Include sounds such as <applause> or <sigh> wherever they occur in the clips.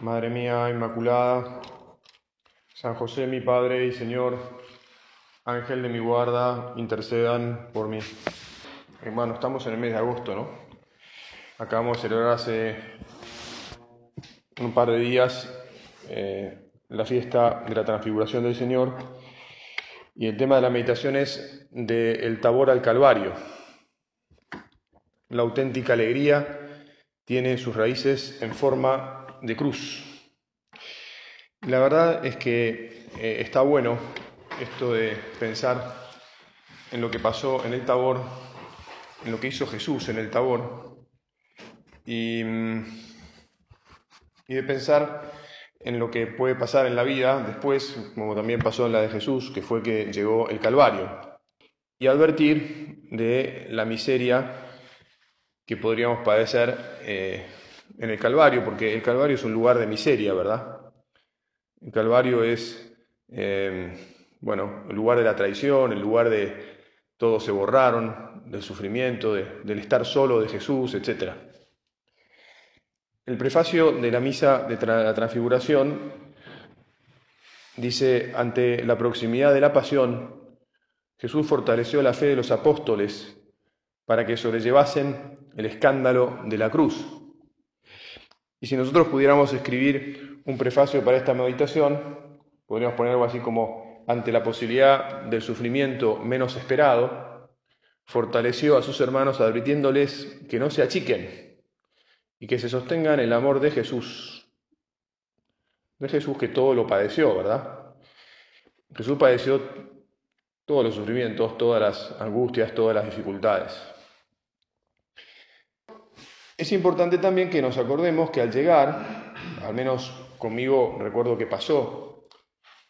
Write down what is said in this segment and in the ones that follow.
Madre mía Inmaculada, San José mi Padre y Señor, Ángel de mi guarda, intercedan por mí. Hermano, estamos en el mes de agosto, ¿no? Acabamos de celebrar hace un par de días eh, la fiesta de la transfiguración del Señor y el tema de la meditación es del tabor al Calvario. La auténtica alegría tiene sus raíces en forma de cruz. La verdad es que eh, está bueno esto de pensar en lo que pasó en el Tabor, en lo que hizo Jesús en el Tabor, y, mm, y de pensar en lo que puede pasar en la vida después, como también pasó en la de Jesús, que fue que llegó el Calvario, y advertir de la miseria que podríamos padecer eh, en el Calvario, porque el Calvario es un lugar de miseria, ¿verdad? El Calvario es, eh, bueno, el lugar de la traición, el lugar de todos se borraron, del sufrimiento, del estar solo de Jesús, etc. El prefacio de la misa de la transfiguración dice, ante la proximidad de la pasión, Jesús fortaleció la fe de los apóstoles para que sobrellevasen el escándalo de la cruz y si nosotros pudiéramos escribir un prefacio para esta meditación, podríamos poner algo así como, ante la posibilidad del sufrimiento menos esperado, fortaleció a sus hermanos advirtiéndoles que no se achiquen y que se sostengan el amor de Jesús. De Jesús que todo lo padeció, ¿verdad? Jesús padeció todos los sufrimientos, todas las angustias, todas las dificultades. Es importante también que nos acordemos que al llegar, al menos conmigo recuerdo que pasó,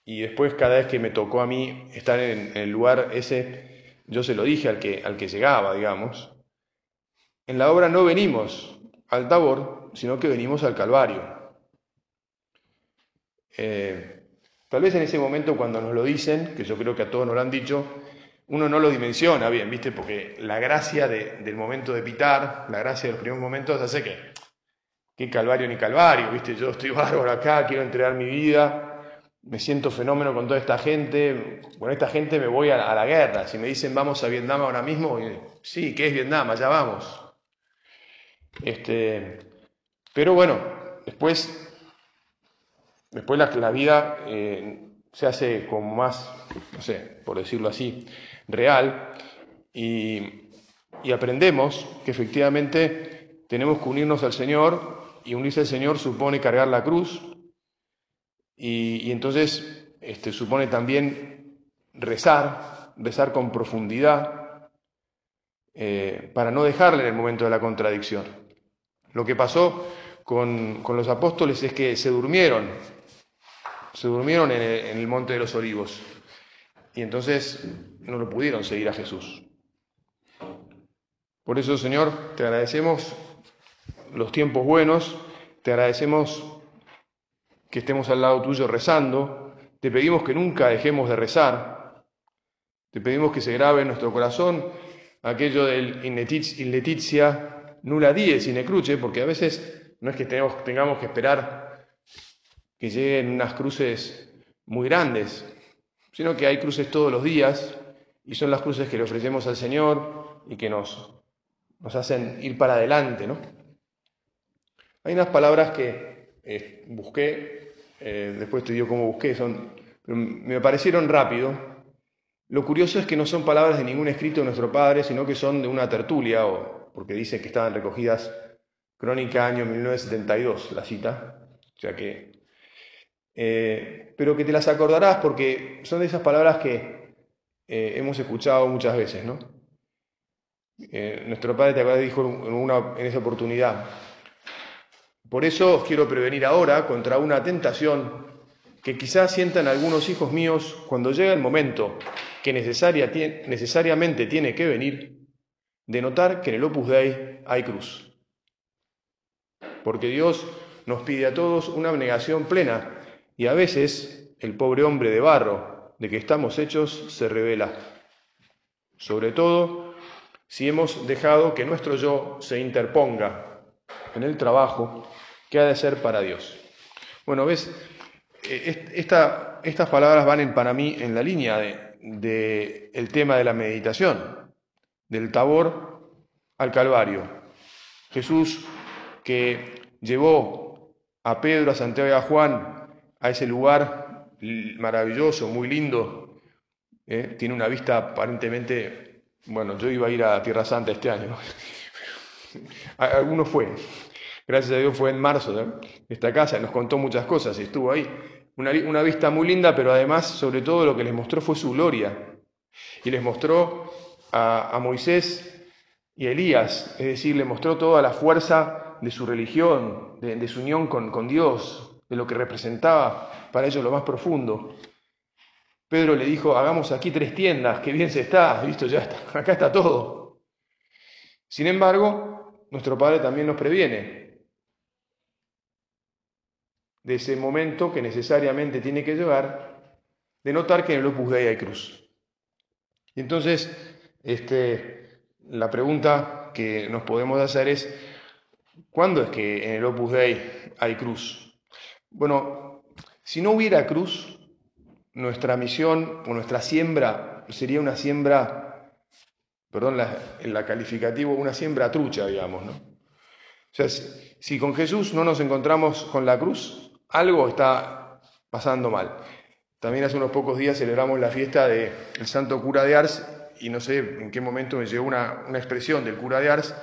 y después cada vez que me tocó a mí estar en, el lugar ese, yo se lo dije al que, al que llegaba, digamos, en la obra no venimos al Tabor, sino que venimos al Calvario. Eh, tal vez en ese momento cuando nos lo dicen, que yo creo que a todos nos lo han dicho, uno no lo dimensiona bien, ¿viste? Porque la gracia del momento de pitar, la gracia de los primeros momentos hace que, que calvario ni calvario, ¿viste? Yo estoy <laughs> bárbaro acá, quiero entregar mi vida, me siento fenómeno con toda esta gente, con esta gente me voy a, la guerra. Si me dicen vamos a Vietnam ahora mismo, sí, ¿qué es Vietnam? Allá vamos. Este, pero bueno, después, después la, vida eh, se hace como más, no sé, por decirlo así, real y, aprendemos que efectivamente tenemos que unirnos al Señor y unirse al Señor supone cargar la cruz y, entonces este, supone también rezar, rezar con profundidad eh, para no dejarle en el momento de la contradicción. Lo que pasó con, los apóstoles es que se durmieron, se durmieron en el monte de los olivos. Y entonces no lo pudieron seguir a Jesús. Por eso, Señor, te agradecemos los tiempos buenos, te agradecemos que estemos al lado tuyo rezando, te pedimos que nunca dejemos de rezar, te pedimos que se grabe en nuestro corazón aquello del inletizia nula die sine cruce, porque a veces no es que tengamos que esperar que lleguen unas cruces muy grandes, sino que hay cruces todos los días y son las cruces que le ofrecemos al Señor y que nos, nos hacen ir para adelante. ¿no? Hay unas palabras que eh, busqué, eh, después te digo cómo busqué, son, me parecieron rápido. Lo curioso es que no son palabras de ningún escrito de nuestro Padre, sino que son de una tertulia, o, porque dice que estaban recogidas Crónica año 1972, la cita, o sea que eh, pero que te las acordarás porque son de esas palabras que eh, hemos escuchado muchas veces, ¿no? Eh, nuestro padre te dijo en, una, en esa oportunidad, Por eso os quiero prevenir ahora contra una tentación que quizás sientan algunos hijos míos cuando llega el momento que necesaria, necesariamente tiene que venir, de notar que en el Opus Dei hay cruz. Porque Dios nos pide a todos una abnegación plena y a veces el pobre hombre de barro de que estamos hechos se revela. Sobre todo si hemos dejado que nuestro yo se interponga en el trabajo que ha de ser para Dios. Bueno, ves, eh, estas palabras van para mí en la línea del de, tema de la meditación, del tabor al Calvario. Jesús que llevó a Pedro, a Santiago y a Juan a ese lugar maravilloso, muy lindo, ¿eh? tiene una vista aparentemente, bueno, yo iba a ir a Tierra Santa este año, <laughs> alguno fue, gracias a Dios fue en marzo, esta casa, nos contó muchas cosas y estuvo ahí. Una, vista muy linda, pero además, sobre todo, lo que les mostró fue su gloria. Y les mostró a, Moisés y a Elías, es decir, le mostró toda la fuerza de su religión, de, su unión con, con Dios, de lo que representaba para ellos lo más profundo. Pedro le dijo, hagamos aquí tres tiendas, qué bien se está, visto, ya está, <laughs> acá está todo. Sin embargo, nuestro Padre también nos previene, de ese momento que necesariamente tiene que llegar, de notar que en el Opus Dei hay cruz. Y entonces, este, la pregunta que nos podemos hacer es, ¿cuándo es que en el Opus Dei hay cruz? Bueno, si no hubiera cruz, nuestra misión o nuestra siembra sería una siembra, perdón, en la calificativo, una siembra trucha, digamos, ¿no? O sea, si con Jesús no nos encontramos con la cruz, algo está pasando mal. También hace unos pocos días celebramos la fiesta del santo cura de Ars y no sé en qué momento me llegó una, expresión del cura de Ars,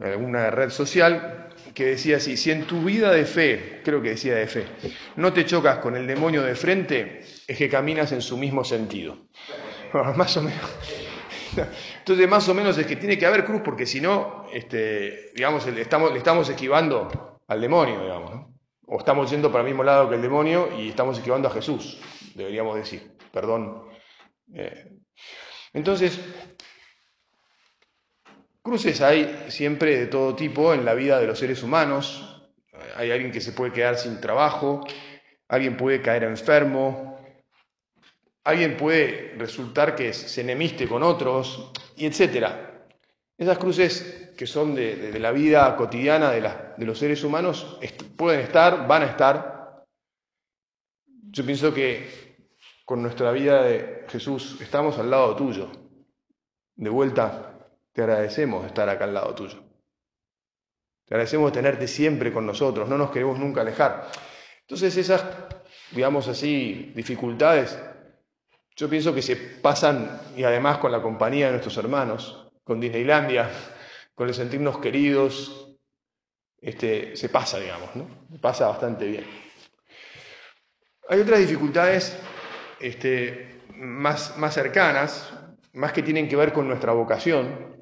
alguna red social, que decía así, si en tu vida de fe, creo que decía de fe, no te chocas con el demonio de frente, es que caminas en su mismo sentido. <laughs> más o menos. <laughs> Entonces, más o menos es que tiene que haber cruz, porque si no, este, digamos, le estamos, estamos esquivando al demonio, digamos. o estamos yendo para el mismo lado que el demonio y estamos esquivando a Jesús, deberíamos decir, perdón. Eh, entonces, cruces hay siempre de todo tipo en la vida de los seres humanos. Hay alguien que se puede quedar sin trabajo, alguien puede caer enfermo, alguien puede resultar que se enemiste con otros, y etcétera. Esas cruces que son de, la vida cotidiana de, los seres humanos pueden estar, van a estar. Yo pienso que con nuestra vida de Jesús estamos al lado tuyo. De vuelta, te agradecemos estar acá al lado tuyo. Te agradecemos tenerte siempre con nosotros, no nos queremos nunca alejar. Entonces esas, digamos así, dificultades, yo pienso que se pasan, y además con la compañía de nuestros hermanos, con Disneylandia, con el sentirnos queridos, este, se pasa, digamos, ¿no? Pasa bastante bien. Hay otras dificultades este, más, más cercanas, más que tienen que ver con nuestra vocación,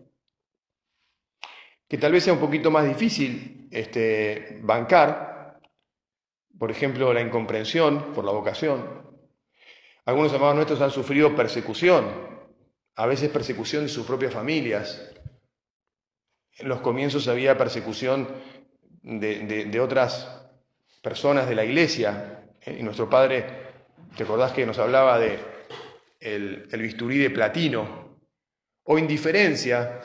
que tal vez sea un poquito más difícil este, bancar, por ejemplo, la incomprensión por la vocación. Algunos hermanos nuestros han sufrido persecución, a veces persecución de sus propias familias, en los comienzos había persecución de, otras personas de la iglesia. Eh, y nuestro padre, ¿te acordás que nos hablaba de el, bisturí de platino? O indiferencia,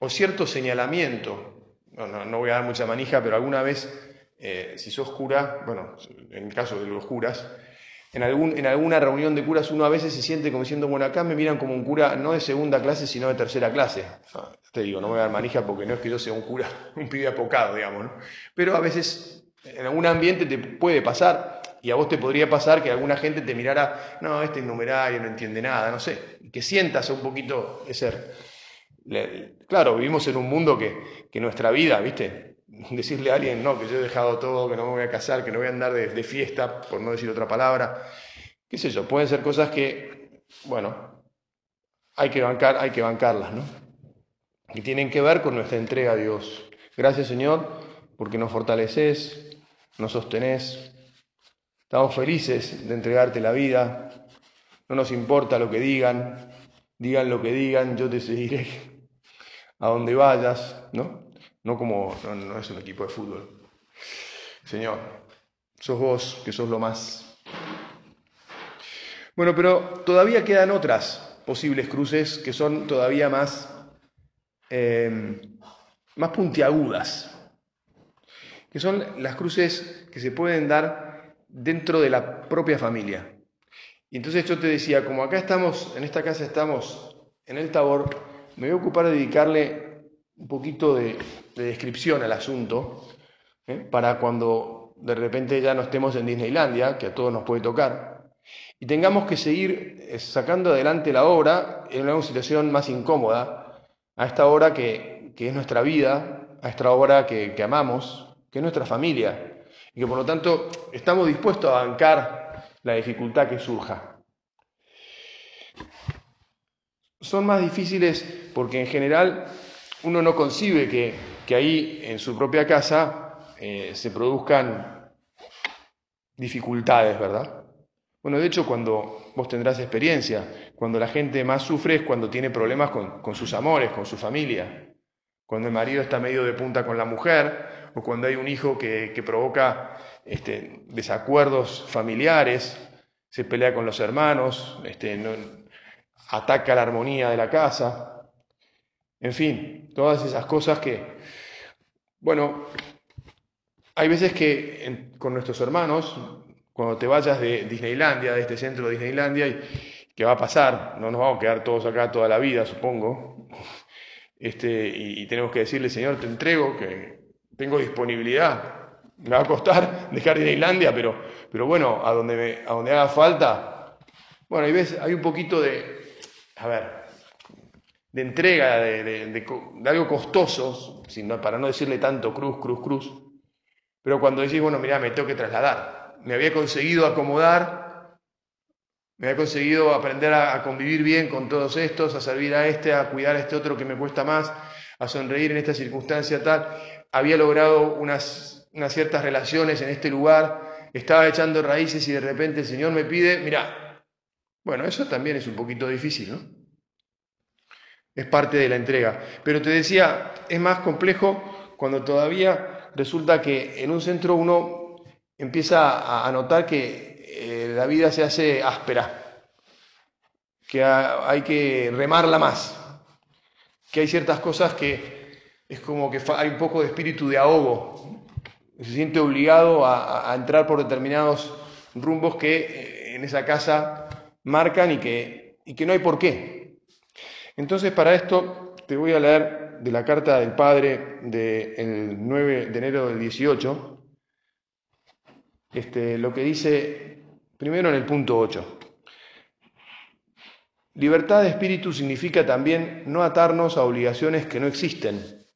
o cierto señalamiento. No, voy a dar mucha manija, pero alguna vez, eh, si sos cura, bueno, en el caso de los curas, en, algún, en alguna reunión de curas uno a veces se siente como diciendo, bueno, acá me miran como un cura no de segunda clase, sino de tercera clase. te digo, no me voy a dar manija porque no es que yo sea un cura, <laughs> un pibe apocado, digamos, ¿no? Pero a veces en algún ambiente te puede pasar, y a vos te podría pasar que alguna gente te mirara, no, este innumerario no entiende nada, no sé, que sientas un poquito ese... Claro, vivimos en un mundo que, que nuestra vida, ¿viste? <laughs> decirle a alguien, no, que yo he dejado todo, que no me voy a casar, que no voy a andar de, fiesta, por no decir otra palabra, qué sé yo, pueden ser cosas que, bueno, hay que bancar, hay que bancarlas, ¿no? Y tienen que ver con nuestra entrega a Dios. Gracias, Señor, porque nos fortaleces, nos sostenés. Estamos felices de entregarte la vida. No nos importa lo que digan, digan lo que digan, yo te seguiré a donde vayas, ¿no? No como, no, es un equipo de fútbol. Señor, sos vos que sos lo más. Bueno, pero todavía quedan otras posibles cruces que son todavía más, eh, más puntiagudas, que son las cruces que se pueden dar dentro de la propia familia. Y entonces yo te decía, como acá estamos, en esta casa estamos en el Tabor, me voy a ocupar de dedicarle un poquito de, descripción al asunto, ¿eh? para cuando de repente ya no estemos en Disneylandia, que a todos nos puede tocar, y tengamos que seguir eh, sacando adelante la obra en una situación más incómoda, a esta hora que, es nuestra vida, a esta hora que, que amamos, que es nuestra familia, y que por lo tanto estamos dispuestos a bancar la dificultad que surja. Son más difíciles porque en general uno no concibe que, que ahí en su propia casa eh, se produzcan dificultades, ¿verdad? Bueno, de hecho, cuando vos tendrás experiencia, cuando la gente más sufre es cuando tiene problemas con, sus amores, con su familia, cuando el marido está medio de punta con la mujer, o cuando hay un hijo que, provoca este, desacuerdos familiares, se pelea con los hermanos, este, ataca la armonía de la casa, en fin, todas esas cosas que, bueno, hay veces que con nuestros hermanos, cuando te vayas de Disneylandia, de este centro de Disneylandia, y, ¿qué va a pasar? No nos vamos a quedar todos acá toda la vida, supongo. Este, y, tenemos que decirle, Señor, te entrego que tengo disponibilidad. Me va a costar dejar Disneylandia, pero, pero bueno, a donde, a donde haga falta. Bueno, hay, veces, hay un poquito de, a ver, de entrega, de, algo costoso, para no decirle tanto cruz, cruz, cruz. Pero cuando decís, bueno, mira, me tengo que trasladar, me había conseguido acomodar, me había conseguido aprender a, convivir bien con todos estos, a servir a este, a cuidar a este otro que me cuesta más, a sonreír en esta circunstancia tal, había logrado unas, unas ciertas relaciones en este lugar, estaba echando raíces y de repente el Señor me pide, mira, bueno, eso también es un poquito difícil, ¿no? Es parte de la entrega. Pero te decía, es más complejo cuando todavía resulta que en un centro uno empieza a notar que eh, la vida se hace áspera, que hay que remarla más, que hay ciertas cosas que es como que hay un poco de espíritu de ahogo, se siente obligado a, entrar por determinados rumbos que eh, en esa casa marcan y que, y que no hay por qué. Entonces para esto te voy a leer de la carta del padre del 9 de enero del 18, este, lo que dice primero en el punto 8. Libertad de espíritu significa también no atarnos a obligaciones que no existen,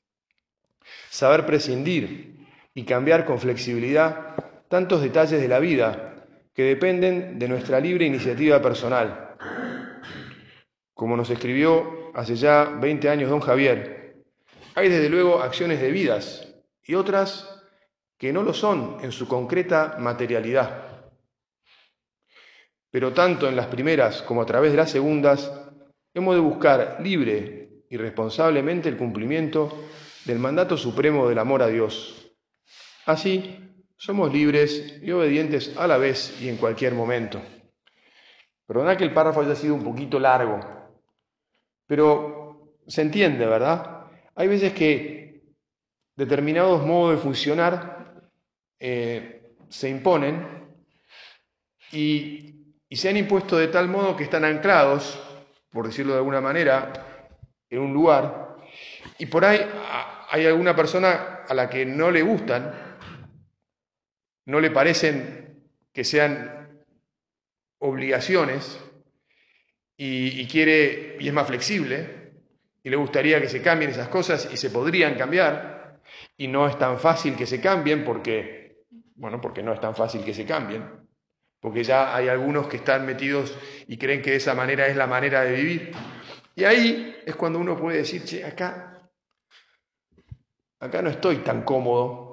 saber prescindir y cambiar con flexibilidad tantos detalles de la vida que dependen de nuestra libre iniciativa personal. Como nos escribió hace ya 20 años don Javier, hay desde luego acciones debidas y otras que no lo son en su concreta materialidad. Pero tanto en las primeras como a través de las segundas, hemos de buscar libre y responsablemente el cumplimiento del mandato supremo del amor a Dios. Así, somos libres y obedientes a la vez y en cualquier momento. Perdona que el párrafo haya sido un poquito largo, pero se entiende, ¿verdad? Hay veces que determinados modos de funcionar eh, se imponen y, se han impuesto de tal modo que están anclados, por decirlo de alguna manera, en un lugar, y por ahí hay alguna persona a la que no le gustan, no le parecen que sean obligaciones y, quiere y es más flexible y le gustaría que se cambien esas cosas y se podrían cambiar y no es tan fácil que se cambien porque, bueno, porque no es tan fácil que se cambien, porque ya hay algunos que están metidos y creen que esa manera es la manera de vivir. Y ahí es cuando uno puede decir, che, acá, acá no estoy tan cómodo,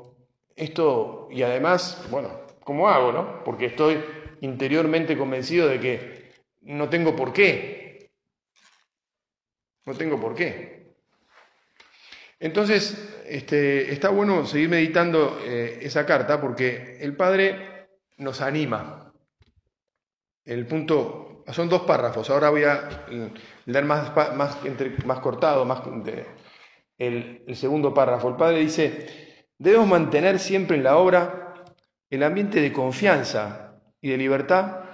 esto, y además, bueno, ¿cómo hago, no? Porque estoy interiormente convencido de que no tengo por qué. No tengo por qué. Entonces, este, está bueno seguir meditando eh, esa carta porque el Padre nos anima. El punto, son dos párrafos, ahora voy a leer más, más, más cortado, más, el, el segundo párrafo. El Padre dice, debemos mantener siempre en la obra el ambiente de confianza y de libertad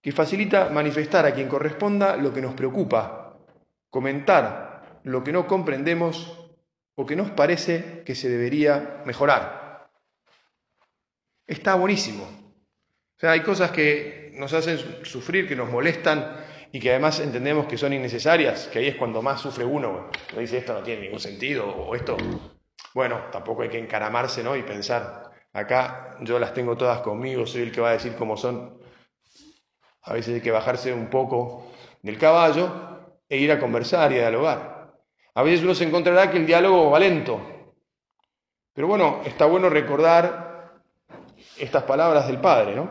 que facilita manifestar a quien corresponda lo que nos preocupa, comentar lo que no comprendemos o que nos parece que se debería mejorar. Está buenísimo. O sea, hay cosas que nos hacen sufrir, que nos molestan y que además entendemos que son innecesarias, que ahí es cuando más sufre uno. Dice, esto no tiene ningún sentido, o esto... Bueno, tampoco hay que encaramarse ¿no? y pensar, acá yo las tengo todas conmigo, soy el que va a decir cómo son. A veces hay que bajarse un poco del caballo e ir a conversar y a dialogar. A veces uno se encontrará que el diálogo va lento. Pero bueno, está bueno recordar estas palabras del Padre, ¿no?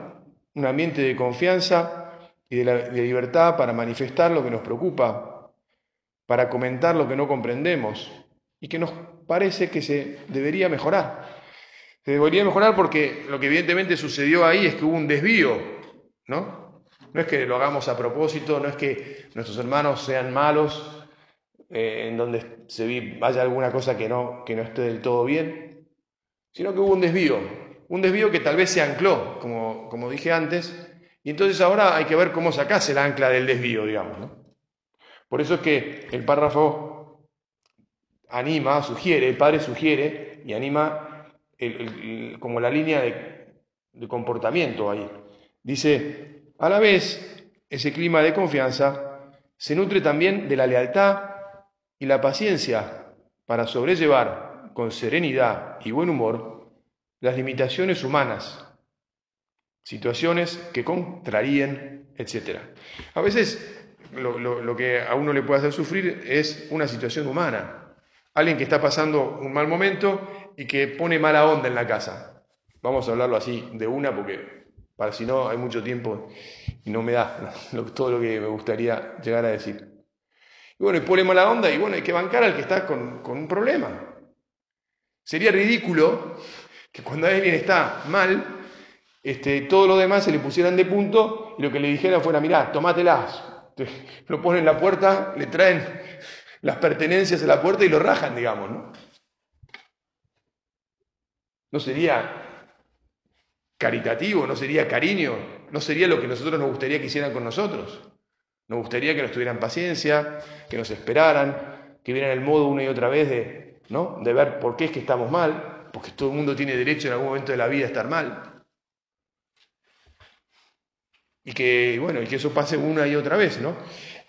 Un ambiente de confianza y de, libertad para manifestar lo que nos preocupa, para comentar lo que no comprendemos y que nos parece que se debería mejorar. Se debería mejorar porque lo que evidentemente sucedió ahí es que hubo un desvío, ¿no? No es que lo hagamos a propósito, no es que nuestros hermanos sean malos, eh, en donde se vaya alguna cosa que no, que no esté del todo bien, sino que hubo un desvío, un desvío que tal vez se ancló, como, como dije antes, y entonces ahora hay que ver cómo sacase el ancla del desvío, digamos. Por eso es que el párrafo anima, sugiere, el padre sugiere y anima como la línea de, comportamiento ahí. Dice, a la vez, ese clima de confianza se nutre también de la lealtad y la paciencia para sobrellevar con serenidad y buen humor las limitaciones humanas, situaciones que contraríen, etc. A veces lo, que a uno le puede hacer sufrir es una situación humana, alguien que está pasando un mal momento y que pone mala onda en la casa. Vamos a hablarlo así de una porque para si no hay mucho tiempo y no me da <laughs> todo lo que me gustaría llegar a decir. Y bueno, y pone mala onda y bueno, hay que bancar al que está con, un problema. Sería ridículo que cuando alguien está mal, este, todos los demás se le pusieran de punto y lo que le dijeran fuera, mirá, tomátelas. <laughs> Lo ponen en la puerta, le traen las pertenencias a la puerta y lo rajan, digamos, ¿no? No sería caritativo, no sería cariño, no sería lo que nosotros nos gustaría que hicieran con nosotros. Nos gustaría que nos tuvieran paciencia, que nos esperaran, que vieran el modo una y otra vez de, ¿no? de ver por qué es que estamos mal, porque todo el mundo tiene derecho en algún momento de la vida a estar mal. Y que, bueno, y que eso pase una y otra vez, ¿no?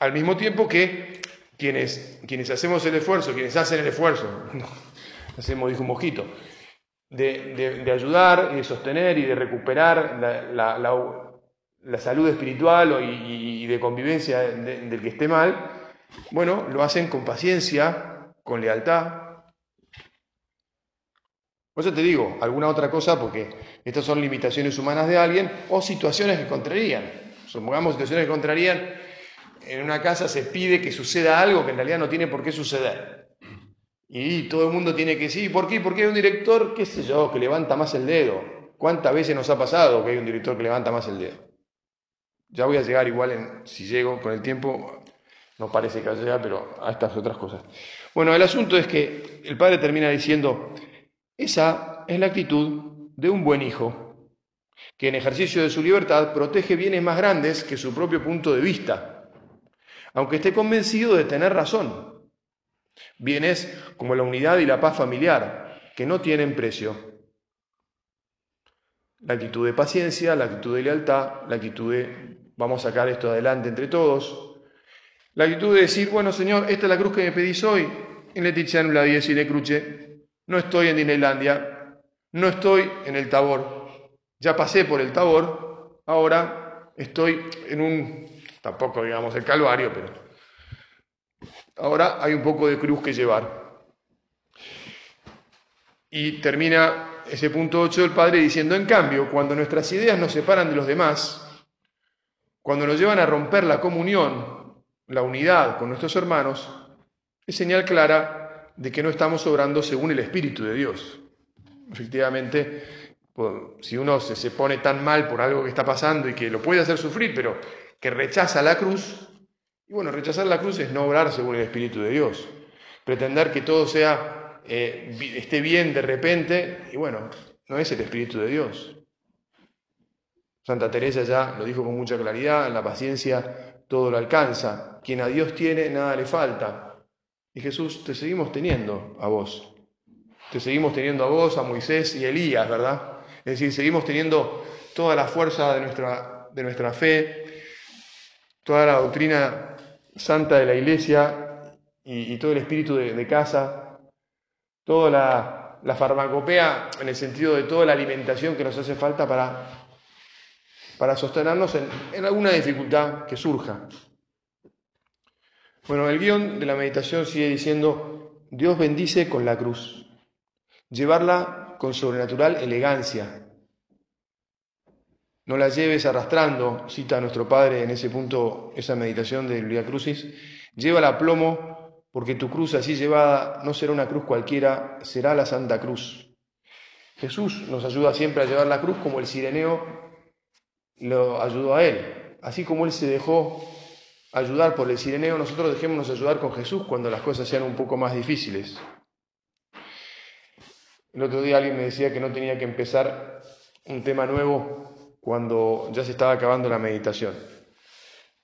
Al mismo tiempo que quienes, quienes hacemos el esfuerzo, quienes hacen el esfuerzo, <laughs> hacemos, dijo un mosquito, de, ayudar y de sostener y de recuperar la, la salud espiritual y, de convivencia del que esté mal, bueno, lo hacen con paciencia, con lealtad. Por eso te digo, alguna otra cosa, porque estas son limitaciones humanas de alguien o situaciones que contrarían. Supongamos situaciones que contrarían, en una casa se pide que suceda algo que en realidad no tiene por qué suceder. Y todo el mundo tiene que decir, ¿por qué? Porque hay un director, qué sé yo, que levanta más el dedo. ¿Cuántas veces nos ha pasado que hay un director que levanta más el dedo? Ya voy a llegar igual, en, si llego con el tiempo, no parece que vaya pero a estas otras cosas. Bueno, el asunto es que el padre termina diciendo, esa es la actitud de un buen hijo, que en ejercicio de su libertad protege bienes más grandes que su propio punto de vista, aunque esté convencido de tener razón. Bienes como la unidad y la paz familiar, que no tienen precio la actitud de paciencia, la actitud de lealtad, la actitud de vamos a sacar esto adelante entre todos. La actitud de decir, bueno Señor, esta es la cruz que me pedís hoy, en Letiziano la 10 y le cruce. No estoy en Disneylandia, no estoy en el Tabor, ya pasé por el Tabor, ahora estoy en un, tampoco digamos el Calvario, pero ahora hay un poco de cruz que llevar. Y termina ese punto 8 del Padre diciendo, en cambio, cuando nuestras ideas nos separan de los demás, cuando nos llevan a romper la comunión, la unidad con nuestros hermanos, es señal clara de que no estamos obrando según el Espíritu de Dios. Efectivamente, si uno se, pone tan mal por algo que está pasando y que lo puede hacer sufrir, pero que rechaza la cruz, y bueno, rechazar la cruz es no obrar según el Espíritu de Dios. Pretender que todo sea, eh, esté bien de repente, y bueno, no es el Espíritu de Dios. Santa Teresa ya lo dijo con mucha claridad, en la paciencia todo lo alcanza. Quien a Dios tiene, nada le falta. Y Jesús, te seguimos teniendo a vos. Te seguimos teniendo a vos, a Moisés y Elías, ¿verdad? Es decir, seguimos teniendo toda la fuerza de nuestra, de nuestra fe, toda la doctrina santa de la iglesia y, todo el espíritu de, casa, toda la, farmacopea en el sentido de toda la alimentación que nos hace falta para para sostenernos en, alguna dificultad que surja. Bueno, el guion de la meditación sigue diciendo, Dios bendice con la cruz, llevarla con sobrenatural elegancia. No la lleves arrastrando, cita nuestro Padre en ese punto, esa meditación de Via Crucis, llévala a plomo, porque tu cruz así llevada no será una cruz cualquiera, será la Santa Cruz. Jesús nos ayuda siempre a llevar la cruz como el sireneo lo ayudó a él. Así como él se dejó ayudar por el sireneo, nosotros dejémonos ayudar con Jesús cuando las cosas sean un poco más difíciles. El otro día alguien me decía que no tenía que empezar un tema nuevo cuando ya se estaba acabando la meditación.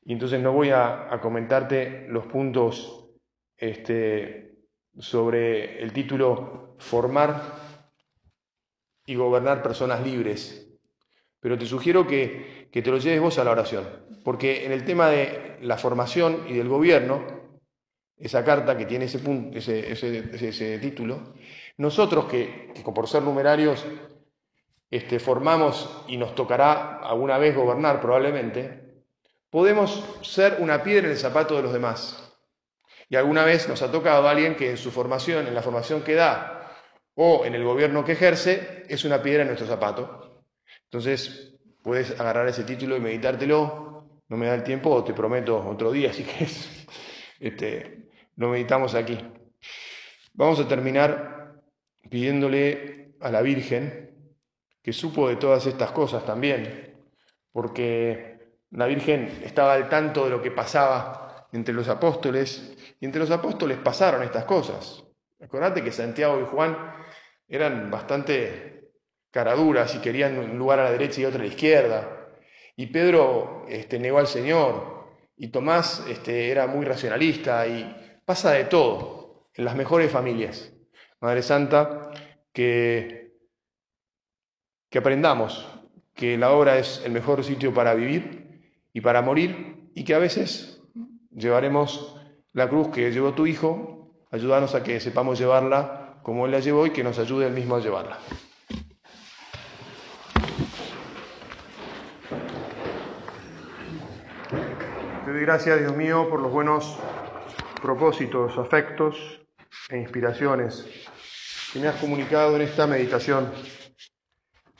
Y entonces no voy a, comentarte los puntos este, sobre el título Formar y gobernar personas libres pero te sugiero que, te lo lleves vos a la oración, porque en el tema de la formación y del gobierno, esa carta que tiene ese, punto, ese, título, nosotros que, por ser numerarios este, formamos y nos tocará alguna vez gobernar probablemente, podemos ser una piedra en el zapato de los demás. Y alguna vez nos ha tocado a alguien que en su formación, en la formación que da o en el gobierno que ejerce, es una piedra en nuestro zapato. Entonces, puedes agarrar ese título y meditártelo. No me da el tiempo, te prometo otro día, si <laughs> querés. Este, lo meditamos aquí. Vamos a terminar pidiéndole a la Virgen que supo de todas estas cosas también, porque la Virgen estaba al tanto de lo que pasaba entre los apóstoles, y entre los apóstoles pasaron estas cosas. Acordate que Santiago y Juan eran bastante caraduras y querían un lugar a la derecha y otro a la izquierda. Y Pedro este, negó al Señor. Y Tomás este, era muy racionalista. Y pasa de todo en las mejores familias. Madre Santa, que, que aprendamos que la obra es el mejor sitio para vivir y para morir y que a veces llevaremos la cruz que llevó tu Hijo, ayúdanos a que sepamos llevarla como Él la llevó y que nos ayude Él mismo a llevarla. Te doy gracias, Dios mío, por los buenos propósitos, afectos e inspiraciones que me has comunicado en esta meditación.